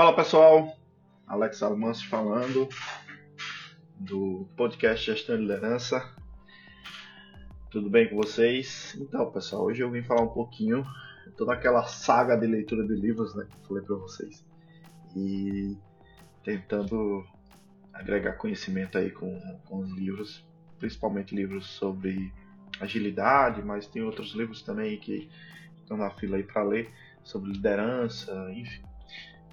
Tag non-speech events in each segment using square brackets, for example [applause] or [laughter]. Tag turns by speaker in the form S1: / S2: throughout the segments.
S1: Fala pessoal, Alex Almanso falando do podcast Gestão e Liderança. Tudo bem com vocês? Então, pessoal, hoje eu vim falar um pouquinho toda aquela saga de leitura de livros, né, que eu falei para vocês. E tentando agregar conhecimento aí com, com os livros, principalmente livros sobre agilidade, mas tem outros livros também que estão na fila aí para ler sobre liderança, enfim.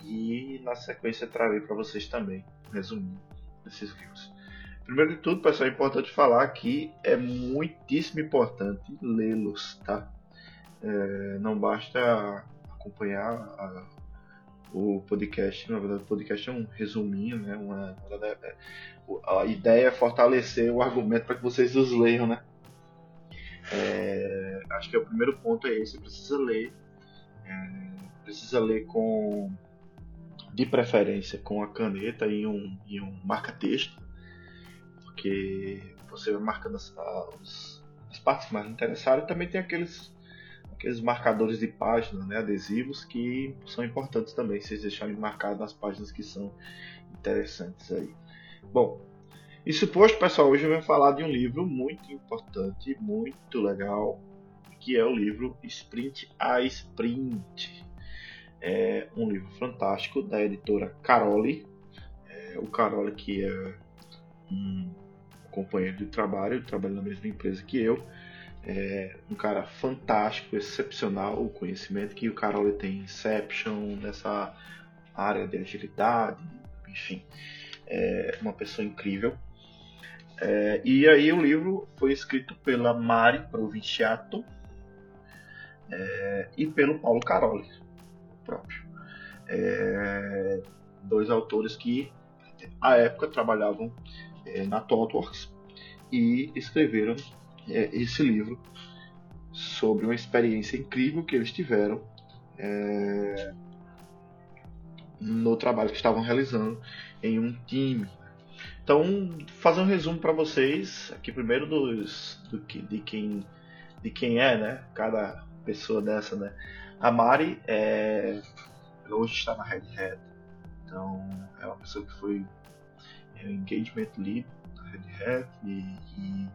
S1: E na sequência trarei para vocês também um resuminho desses livros. Primeiro de tudo, pessoal, é importante falar que é muitíssimo importante lê-los, tá? É, não basta acompanhar a, o podcast, na verdade o podcast é um resuminho, né? Uma, é, a ideia é fortalecer o argumento para que vocês os leiam, né? É, acho que é o primeiro ponto é esse, precisa ler, é, precisa ler com de preferência com a caneta e um, e um marca-texto, porque você vai marcando as, as, as partes mais interessadas e também tem aqueles, aqueles marcadores de página, né, adesivos, que são importantes também, vocês deixarem marcado nas páginas que são interessantes aí. Bom, isso posto, pessoal, hoje eu vou falar de um livro muito importante, muito legal, que é o livro Sprint a Sprint é um livro fantástico da editora Caroli. É, o Caroli que é um companheiro de trabalho, trabalha na mesma empresa que eu. É um cara fantástico, excepcional o conhecimento que o Caroli tem Inception, nessa área de agilidade, enfim, é uma pessoa incrível. É, e aí o livro foi escrito pela Mari Provinciato é, e pelo Paulo Caroli próprio. É, dois autores que, à época, trabalhavam é, na ThoughtWorks e escreveram é, esse livro sobre uma experiência incrível que eles tiveram é, no trabalho que estavam realizando em um time. Então, fazer um resumo para vocês aqui primeiro dos, do que, de quem de quem é, né? Cada pessoa dessa, né? A Mari é, hoje está na Red Hat, então é uma pessoa que foi é, engagement lead da Red Hat e, e,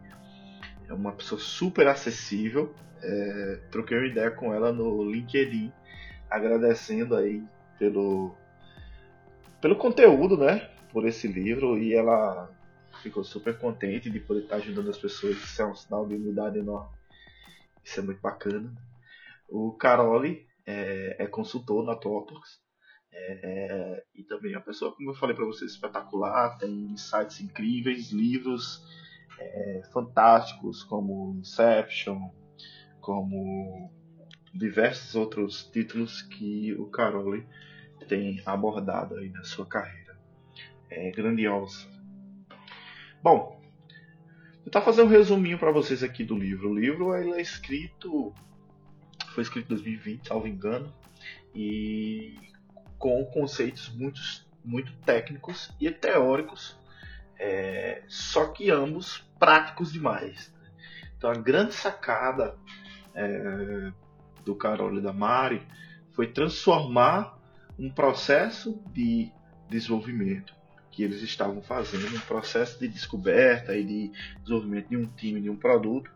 S1: é uma pessoa super acessível. É, troquei uma ideia com ela no LinkedIn, agradecendo aí pelo pelo conteúdo, né? Por esse livro e ela ficou super contente de poder estar ajudando as pessoas. Isso é um sinal de humildade enorme. Isso é muito bacana. O Caroli é, é consultor na ThoughtWorks. É, é, e também é uma pessoa, como eu falei para vocês, espetacular, tem insights incríveis, livros é, fantásticos como Inception, como diversos outros títulos que o Caroli tem abordado aí na sua carreira. É grandiosa. Bom, vou tentar fazer um resuminho para vocês aqui do livro. O livro ele é escrito foi escrito em 2020, salvo engano, e com conceitos muito, muito técnicos e teóricos, é, só que ambos práticos demais. Então a grande sacada é, do Carol e da Mari foi transformar um processo de desenvolvimento que eles estavam fazendo, um processo de descoberta e de desenvolvimento de um time, de um produto,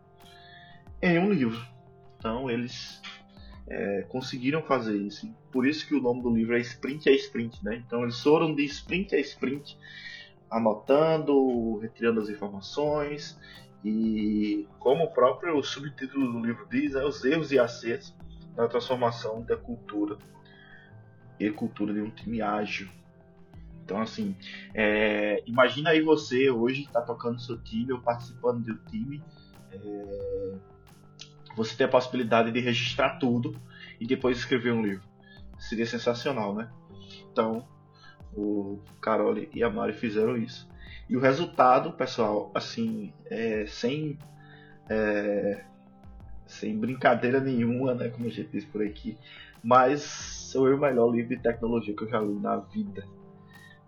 S1: em um livro. Então eles é, conseguiram fazer isso. Por isso que o nome do livro é Sprint a Sprint, né? Então eles foram de sprint a sprint, anotando, retirando as informações e como o próprio subtítulo do livro diz, é os erros e acertos na transformação da cultura e cultura de um time ágil. Então, assim, é, imagina aí você hoje está tocando seu time ou participando do time. É, você ter a possibilidade de registrar tudo e depois escrever um livro. Seria sensacional, né? Então, o Carol e a Mari fizeram isso. E o resultado, pessoal, assim, é, sem, é, sem brincadeira nenhuma, né? Como a gente diz por aqui, mas sou o melhor livro de tecnologia que eu já li na vida.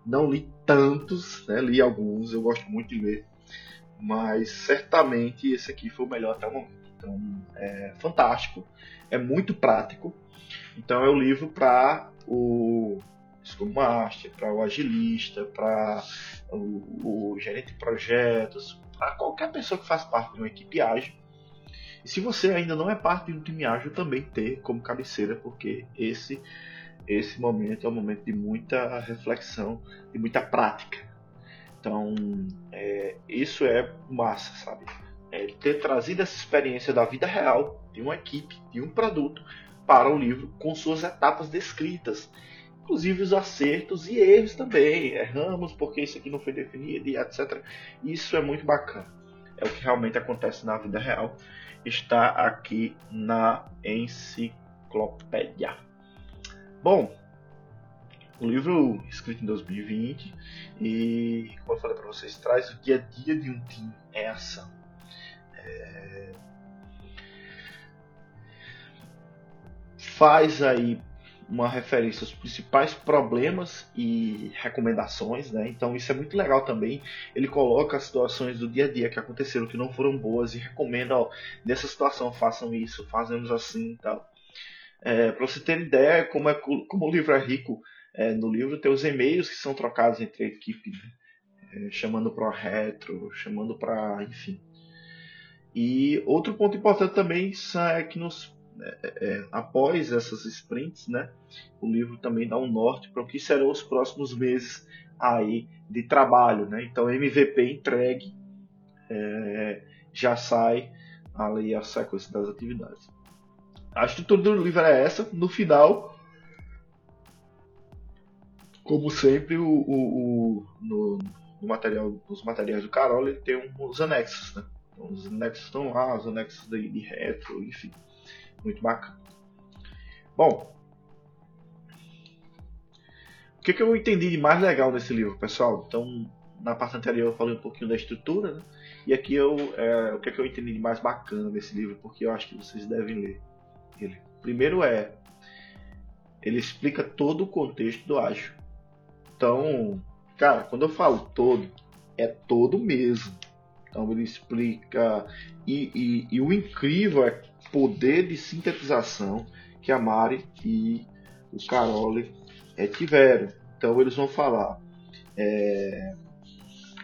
S1: Não li tantos, né? Li alguns, eu gosto muito de ler, mas certamente esse aqui foi o melhor até o momento. Então, é fantástico, é muito prático. Então, é o livro para o Scrum Master, para o agilista, para o, o, gerente de projetos, para qualquer pessoa que faz parte de uma equipe ágil. E se você ainda não é parte de um time ágil, também ter como cabeceira, porque esse esse momento é um momento de muita reflexão, de muita prática. Então, é, isso é massa, sabe? É ter trazido essa experiência da vida real, de uma equipe, de um produto, para o livro com suas etapas descritas. Inclusive os acertos e erros também. Erramos porque isso aqui não foi definido e etc. Isso é muito bacana. É o que realmente acontece na vida real. Está aqui na enciclopédia. Bom, o livro escrito em 2020 e, como eu falei para vocês, traz o dia a dia de um time é ação. É, faz aí uma referência aos principais problemas e recomendações, né? Então isso é muito legal também. Ele coloca as situações do dia a dia que aconteceram que não foram boas e recomenda, ó, nessa situação façam isso, fazemos assim, tal. É, para você ter ideia como é como o livro é rico, é, no livro tem os e-mails que são trocados entre a equipe, né? é, chamando para retro, chamando para, enfim. E outro ponto importante também é que nos é, é, após essas sprints, né, o livro também dá um norte para o que serão os próximos meses aí de trabalho, né? Então MVP entregue é, já sai ali a sequência das atividades. A estrutura do livro é essa. No final, como sempre, o, o, o no, no, material, nos materiais do Carol ele tem os anexos, né? Os anexos estão lá, os anexos de, de retro, enfim. Muito bacana. Bom, o que, que eu entendi de mais legal nesse livro, pessoal? Então, na parte anterior eu falei um pouquinho da estrutura, né? E aqui eu, é, o que, que eu entendi de mais bacana nesse livro, porque eu acho que vocês devem ler ele. Primeiro é, ele explica todo o contexto do ágil. Então, cara, quando eu falo todo, é todo mesmo. Então ele explica. E, e, e o incrível é poder de sintetização que a Mari e o Carole é, tiveram. Então eles vão falar. É,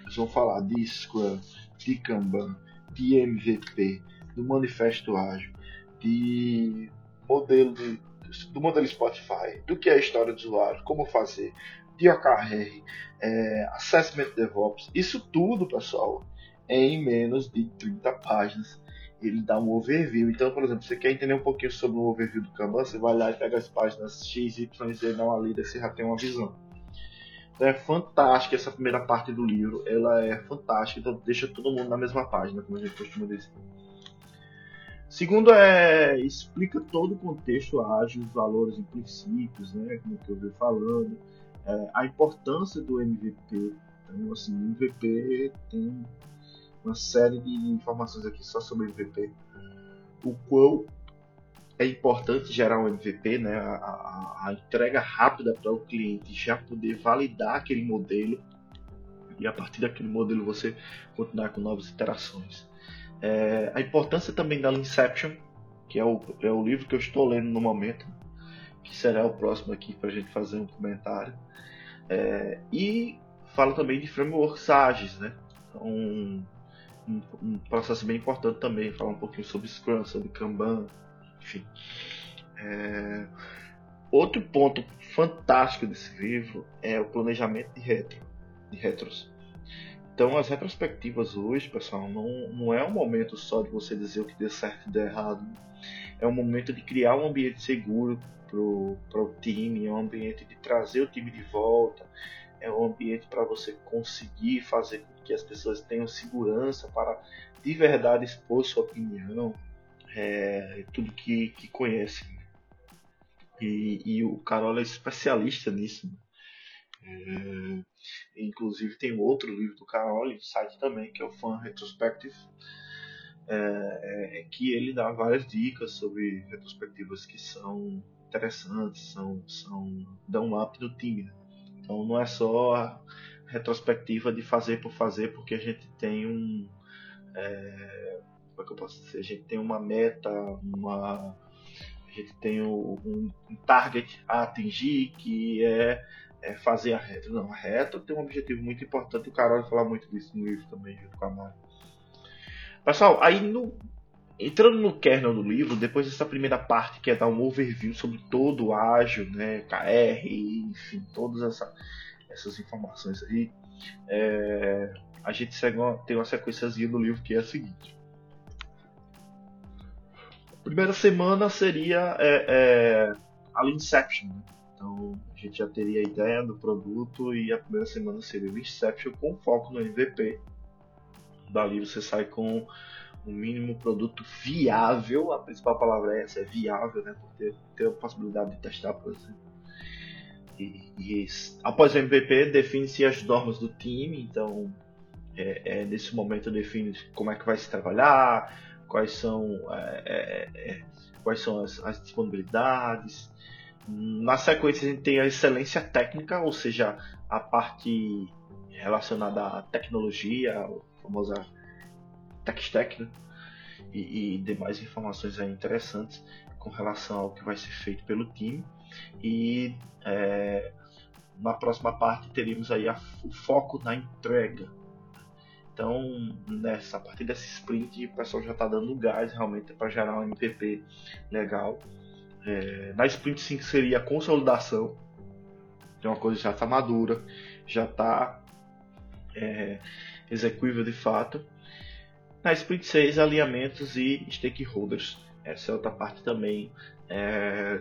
S1: eles vão falar de Scrum, de Kanban, de MVP, do Manifesto Ágil, de modelo de, do modelo Spotify, do que é a história do usuário, como fazer, de OKR, é, Assessment DevOps, isso tudo, pessoal, em menos de 30 páginas ele dá um overview. Então, por exemplo, você quer entender um pouquinho sobre o overview do Kanban, você vai lá e pega as páginas X, Y, Z, dá uma lida, você já tem uma visão. Então é fantástica essa primeira parte do livro, ela é fantástica, então deixa todo mundo na mesma página, como a gente costuma dizer. Segundo é explica todo o contexto ágil, os valores e princípios, né, como que eu vi falando, é, a importância do MVP. Então, assim, o MVP tem uma série de informações aqui só sobre MVP. O qual é importante gerar um MVP, né? A, a, a entrega rápida para o cliente já poder validar aquele modelo e a partir daquele modelo você continuar com novas interações. É, a importância também da Inception, que é o, é o livro que eu estou lendo no momento, que será o próximo aqui para a gente fazer um comentário. É, e fala também de frameworks ágeis, né? Então, um, um, processo bem importante também, falar um pouquinho sobre Scrum, sobre Kanban, enfim. É... Outro ponto fantástico desse livro é o planejamento de retro, de retros. Então as retrospectivas hoje, pessoal, não, não é um momento só de você dizer o que deu certo e deu errado. É um momento de criar um ambiente seguro para o time, é um ambiente de trazer o time de volta, é um ambiente para você conseguir fazer com que as pessoas tenham segurança para de verdade expor sua opinião, é, tudo que, que conhecem. E, e, o Carol é especialista nisso. É, inclusive tem outro livro do Carol no site também, que é o Fan Retrospective, é, é, que ele dá várias dicas sobre retrospectivas que são interessantes, são, são dão um up no time. Né? Então não é só a retrospectiva de fazer por fazer, porque a gente tem um. É, como é que eu posso dizer? A gente tem uma meta, uma. A gente tem um, um target a atingir que é, é fazer a retro. Não, a retro tem um objetivo muito importante. O Carol vai falar muito disso no livro também, junto com a Mari. Pessoal, aí no, entrando no kernel do livro, depois dessa primeira parte que é dar um overview sobre todo o ágil, né, KR, enfim, todas essa, essas informações aí, é, a gente segue uma, tem uma sequenciazinha do livro que é a seguinte. Primeira semana seria é, é, a Inception, né? Então a gente já teria a ideia do produto e a primeira semana seria o Inception com foco no MVP. Dali você sai com o mínimo produto viável, a principal palavra é essa, é viável, né? Por ter, ter a possibilidade de testar, por exemplo. E, e após o MVP, define-se as normas do time, então é, é, nesse momento define como é que vai se trabalhar, quais são, é, é, é quais são as, as disponibilidades, na sequência a gente tem a excelência técnica, ou seja, a parte relacionada à tecnologia, a famosa tech stack, né? e, e, demais informações interessantes com relação ao que vai ser feito pelo time. E é, na próxima parte teríamos aí a, o foco na entrega. Então, nessa a partir desse sprint, o pessoal já está dando gás realmente para gerar um MVP legal é, na Sprint 5 seria a consolidação. Então uma coisa já está madura, já está é, de fato. Na Sprint 6, alinhamentos e stakeholders. Essa é outra parte também é,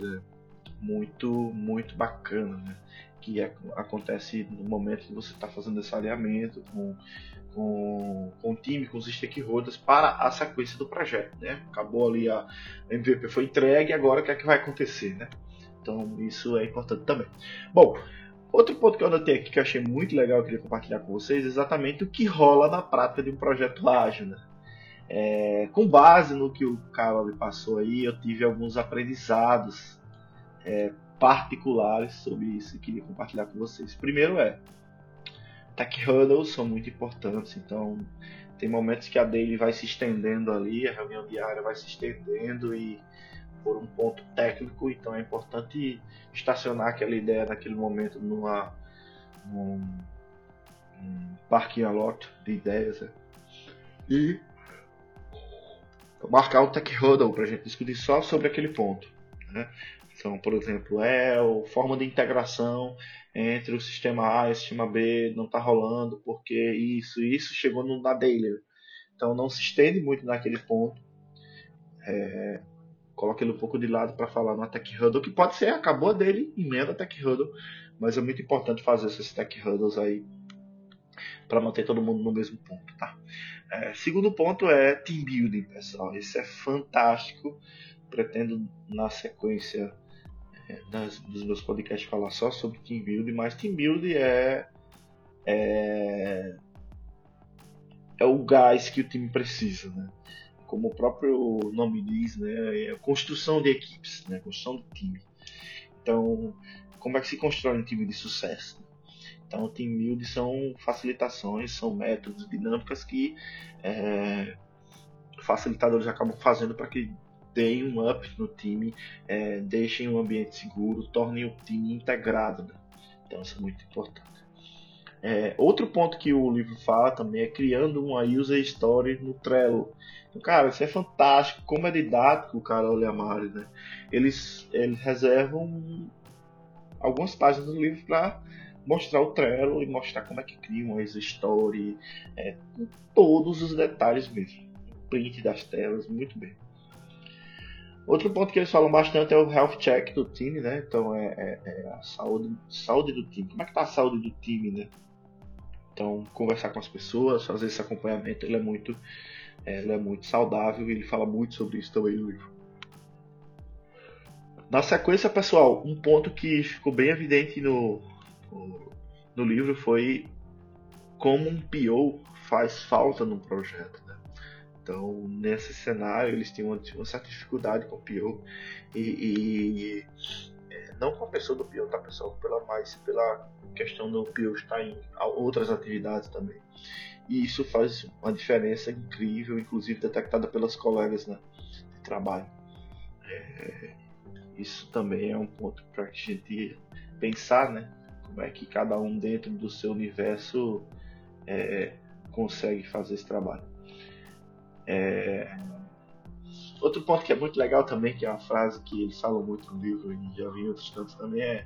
S1: muito, muito bacana, né? que é, acontece no momento que você está fazendo esse alinhamento com com, com o time, com os stakeholders para a sequência do projeto. Né? Acabou ali a, MVP foi entregue, agora o que é que vai acontecer? Né? Então isso é importante também. Bom, outro ponto que eu anotei aqui que eu achei muito legal, eu queria compartilhar com vocês, é exatamente o que rola na prática de um projeto ágil. Né? É, com base no que o Carol me passou aí, eu tive alguns aprendizados é, particulares sobre isso e queria compartilhar com vocês. Primeiro é, tech huddles são muito importantes, então tem momentos que a daily vai se estendendo ali, a reunião diária vai se estendendo e por um ponto técnico, então é importante estacionar aquela ideia naquele momento numa num, num parking lot de ideias né? e marcar um tech huddle para a gente discutir só sobre aquele ponto. Né? Então, por exemplo, é a forma de integração entre o sistema A e o sistema B não está rolando porque isso isso chegou no, na daily. Então não se estende muito naquele ponto. É, ele um pouco de lado para falar no Tech Huddle, que pode ser, acabou dele, emenda Tech Huddle, mas é muito importante fazer esses Tech Huddles aí para manter todo mundo no mesmo ponto, tá? É, segundo ponto é team building, pessoal. Isso é fantástico. Pretendo na sequência das, dos meus podcasts falar só sobre team building, mas team building é, é é o gás que o time precisa, né? Como o próprio nome diz, né? É a construção de equipes, né? construção do time. Então, como é que se constrói um time de sucesso? Então, o team building são facilitações, são métodos, dinâmicas que é, facilitadores acabam fazendo para que deem um up no time, é, deixem um ambiente seguro, tornem o time integrado. Né? Então isso é muito importante. É, outro ponto que o livro fala também é criando uma user story no Trello. Então, cara, isso é fantástico, como é didático o Carol e a Mari, né? Eles, eles reservam algumas páginas do livro para mostrar o Trello e mostrar como é que cria uma story, é, com todos os detalhes mesmo. Print das telas, muito bem. Outro ponto que eles falam bastante é o health check do time, né? Então é, é, é, a saúde, saúde do time. Como é que tá a saúde do time, né? Então conversar com as pessoas, fazer esse acompanhamento, ele é muito, é, ele é muito saudável e ele fala muito sobre isso também no livro. Na sequência, pessoal, um ponto que ficou bem evidente no, no, livro foi como um PO faz falta no projeto. Né? Então, nesse cenário, eles tinham uma, uma certa dificuldade com o PO. E, e é, não com a pessoa do PO, tá, pessoal? Pela, mais pela questão do PO estar em outras atividades também. E isso faz uma diferença incrível, inclusive detectada pelas colegas né, de trabalho. É, isso também é um ponto para a gente pensar, né? Como é que cada um dentro do seu universo é, consegue fazer esse trabalho. É... Outro ponto que é muito legal também, que é uma frase que eles falam muito no livro e já vi em outros cantos também, é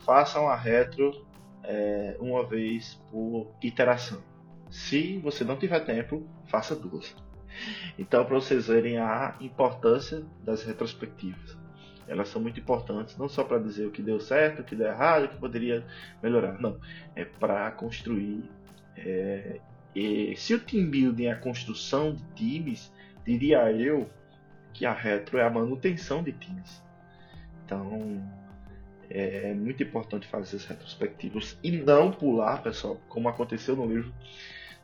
S1: façam a retro é, uma vez por iteração. Se você não tiver tempo, faça duas. Então, para vocês verem a importância das retrospectivas. Elas são muito importantes, não só para dizer o que deu certo, o que deu errado, o que poderia melhorar. Não. É para construir. É, se o team building é a construção de times, diria eu que a retro é a manutenção de times. Então, é muito importante fazer as retrospectivas e não pular, pessoal, como aconteceu no livro,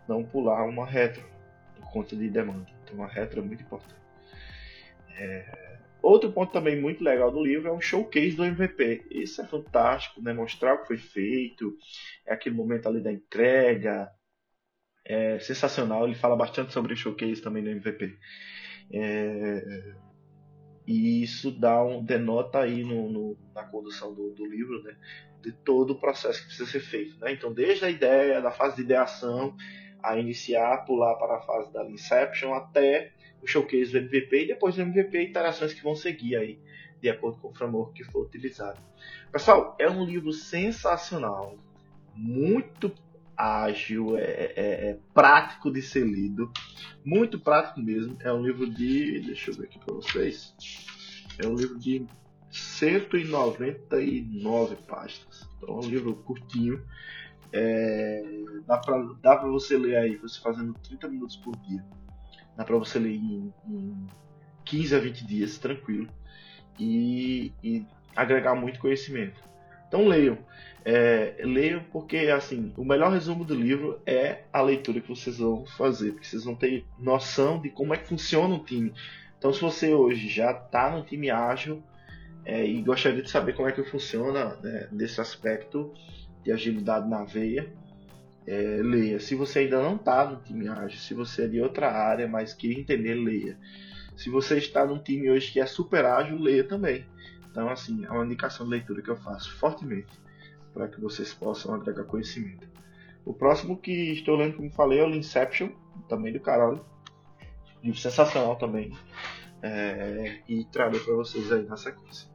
S1: não pular uma retro por conta de demanda. Então a retro é muito importante. É... Outro ponto também muito legal do livro é o showcase do MVP. Isso é fantástico, né? Mostrar o que foi feito, é aquele momento ali da entrega. É sensacional. Ele fala bastante sobre o showcase também do MVP. É... E isso dá um, denota aí no, no na condução do, do, livro, né, de todo o processo que precisa ser feito. Né? Então, desde a ideia, da fase de ideação, a iniciar, pular para a fase da Inception, até o showcase do MVP e depois do MVP interações que vão seguir aí, de acordo com o framework que for utilizado. Pessoal, é um livro sensacional, muito ágil, é, é, é, prático de ser lido, muito prático mesmo. É um livro de, deixa eu ver aqui para vocês, é um livro de 199 páginas. Então é um livro curtinho. É, dá para dá pra você ler aí, você fazendo 30 minutos por dia. Dá para você ler em, em 15 a 20 dias, tranquilo. E, e agregar muito conhecimento. Então leiam. É, leiam porque assim, o melhor resumo do livro é a leitura que vocês vão fazer, porque vocês vão ter noção de como é que funciona um time. Então se você hoje já está no time ágil é, e gostaria de saber como é que funciona né, nesse aspecto de agilidade na veia, é, leia. Se você ainda não está no time ágil, se você é de outra área, mas quer entender, leia. Se você está num time hoje que é super ágil, leia também. Então, assim, é uma indicação de leitura que eu faço fortemente para que vocês possam agregar conhecimento. O próximo que estou lendo, como falei, é o Inception, também do Carol. Livro sensacional também. É, e trarei para vocês aí na sequência.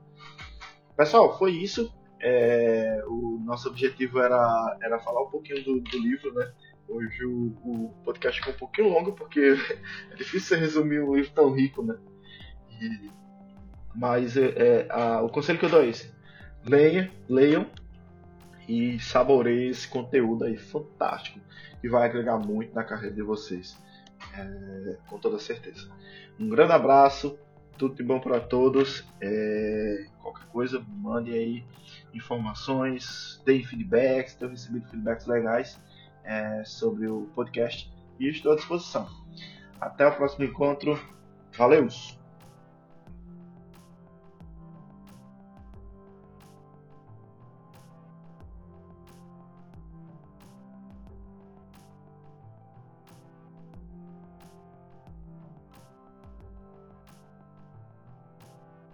S1: Pessoal, foi isso. É, o nosso objetivo era, era falar um pouquinho do, do livro, né? Hoje o, o, podcast ficou um pouquinho longo porque [laughs] é difícil resumir um livro tão rico, né? E mas é, é, a, o conselho que eu dou é esse: leia, leiam e saboreiem esse conteúdo aí fantástico que vai agregar muito na carreira de vocês, é, com toda certeza. Um grande abraço, tudo de bom para todos. É, qualquer coisa, mande aí informações, deem feedbacks, tenho recebido feedbacks legais é, sobre o podcast e estou à disposição. Até o próximo encontro. Valeu!